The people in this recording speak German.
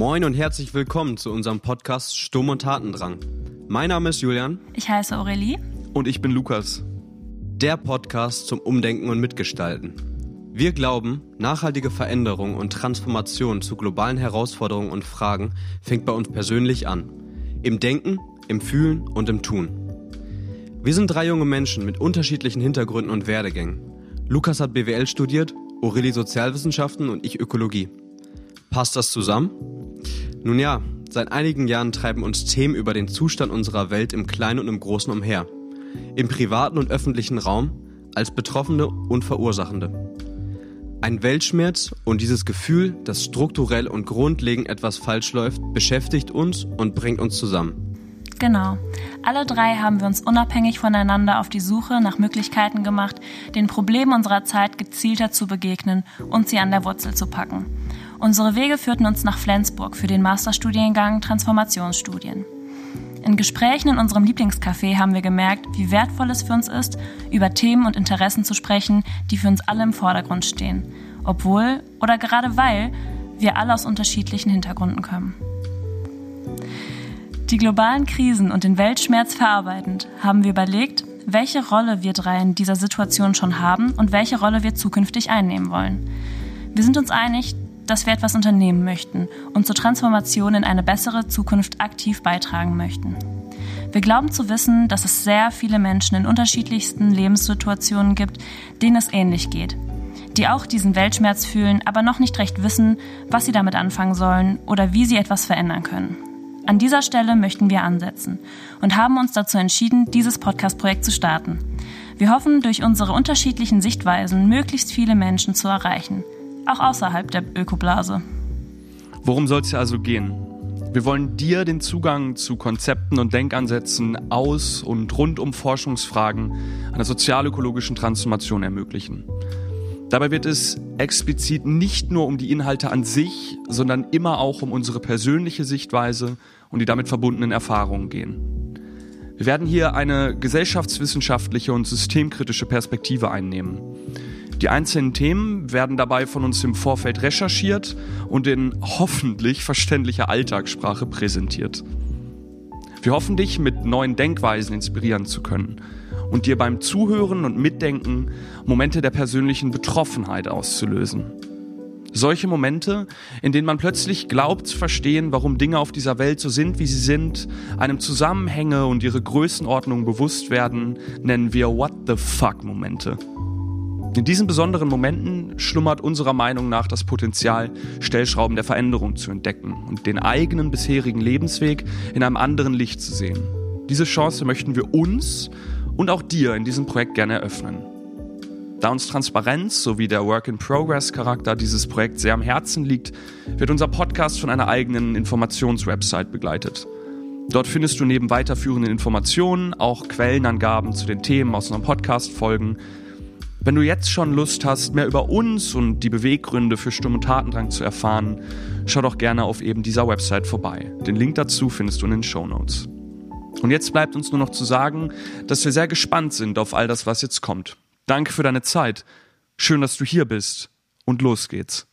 Moin und herzlich willkommen zu unserem Podcast Sturm und Tatendrang. Mein Name ist Julian. Ich heiße Aurelie. Und ich bin Lukas. Der Podcast zum Umdenken und Mitgestalten. Wir glauben, nachhaltige Veränderung und Transformation zu globalen Herausforderungen und Fragen fängt bei uns persönlich an. Im Denken, im Fühlen und im Tun. Wir sind drei junge Menschen mit unterschiedlichen Hintergründen und Werdegängen. Lukas hat BWL studiert, Aurelie Sozialwissenschaften und ich Ökologie. Passt das zusammen? Nun ja, seit einigen Jahren treiben uns Themen über den Zustand unserer Welt im Kleinen und im Großen umher. Im privaten und öffentlichen Raum, als Betroffene und Verursachende. Ein Weltschmerz und dieses Gefühl, dass strukturell und grundlegend etwas falsch läuft, beschäftigt uns und bringt uns zusammen. Genau. Alle drei haben wir uns unabhängig voneinander auf die Suche nach Möglichkeiten gemacht, den Problemen unserer Zeit gezielter zu begegnen und sie an der Wurzel zu packen. Unsere Wege führten uns nach Flensburg für den Masterstudiengang Transformationsstudien. In Gesprächen in unserem Lieblingscafé haben wir gemerkt, wie wertvoll es für uns ist, über Themen und Interessen zu sprechen, die für uns alle im Vordergrund stehen. Obwohl oder gerade weil wir alle aus unterschiedlichen Hintergründen kommen. Die globalen Krisen und den Weltschmerz verarbeitend haben wir überlegt, welche Rolle wir drei in dieser Situation schon haben und welche Rolle wir zukünftig einnehmen wollen. Wir sind uns einig, dass wir etwas unternehmen möchten und zur Transformation in eine bessere Zukunft aktiv beitragen möchten. Wir glauben zu wissen, dass es sehr viele Menschen in unterschiedlichsten Lebenssituationen gibt, denen es ähnlich geht, die auch diesen Weltschmerz fühlen, aber noch nicht recht wissen, was sie damit anfangen sollen oder wie sie etwas verändern können. An dieser Stelle möchten wir ansetzen und haben uns dazu entschieden, dieses Podcast-Projekt zu starten. Wir hoffen, durch unsere unterschiedlichen Sichtweisen möglichst viele Menschen zu erreichen – auch außerhalb der Ökoblase. Worum soll es also gehen? Wir wollen dir den Zugang zu Konzepten und Denkansätzen aus und rund um Forschungsfragen einer sozialökologischen Transformation ermöglichen. Dabei wird es explizit nicht nur um die Inhalte an sich, sondern immer auch um unsere persönliche Sichtweise und die damit verbundenen Erfahrungen gehen. Wir werden hier eine gesellschaftswissenschaftliche und systemkritische Perspektive einnehmen. Die einzelnen Themen werden dabei von uns im Vorfeld recherchiert und in hoffentlich verständlicher Alltagssprache präsentiert. Wir hoffen dich mit neuen Denkweisen inspirieren zu können und dir beim Zuhören und Mitdenken Momente der persönlichen Betroffenheit auszulösen. Solche Momente, in denen man plötzlich glaubt zu verstehen, warum Dinge auf dieser Welt so sind, wie sie sind, einem Zusammenhänge und ihre Größenordnung bewusst werden, nennen wir What the fuck Momente. In diesen besonderen Momenten schlummert unserer Meinung nach das Potenzial, Stellschrauben der Veränderung zu entdecken und den eigenen bisherigen Lebensweg in einem anderen Licht zu sehen. Diese Chance möchten wir uns und auch dir in diesem Projekt gerne eröffnen. Da uns Transparenz sowie der Work-in-Progress-Charakter dieses Projekts sehr am Herzen liegt, wird unser Podcast von einer eigenen Informationswebsite begleitet. Dort findest du neben weiterführenden Informationen auch Quellenangaben zu den Themen aus unserem Podcast-Folgen, wenn du jetzt schon Lust hast, mehr über uns und die Beweggründe für Sturm und Tatendrang zu erfahren, schau doch gerne auf eben dieser Website vorbei. Den Link dazu findest du in den Show Notes. Und jetzt bleibt uns nur noch zu sagen, dass wir sehr gespannt sind auf all das, was jetzt kommt. Danke für deine Zeit. Schön, dass du hier bist. Und los geht's.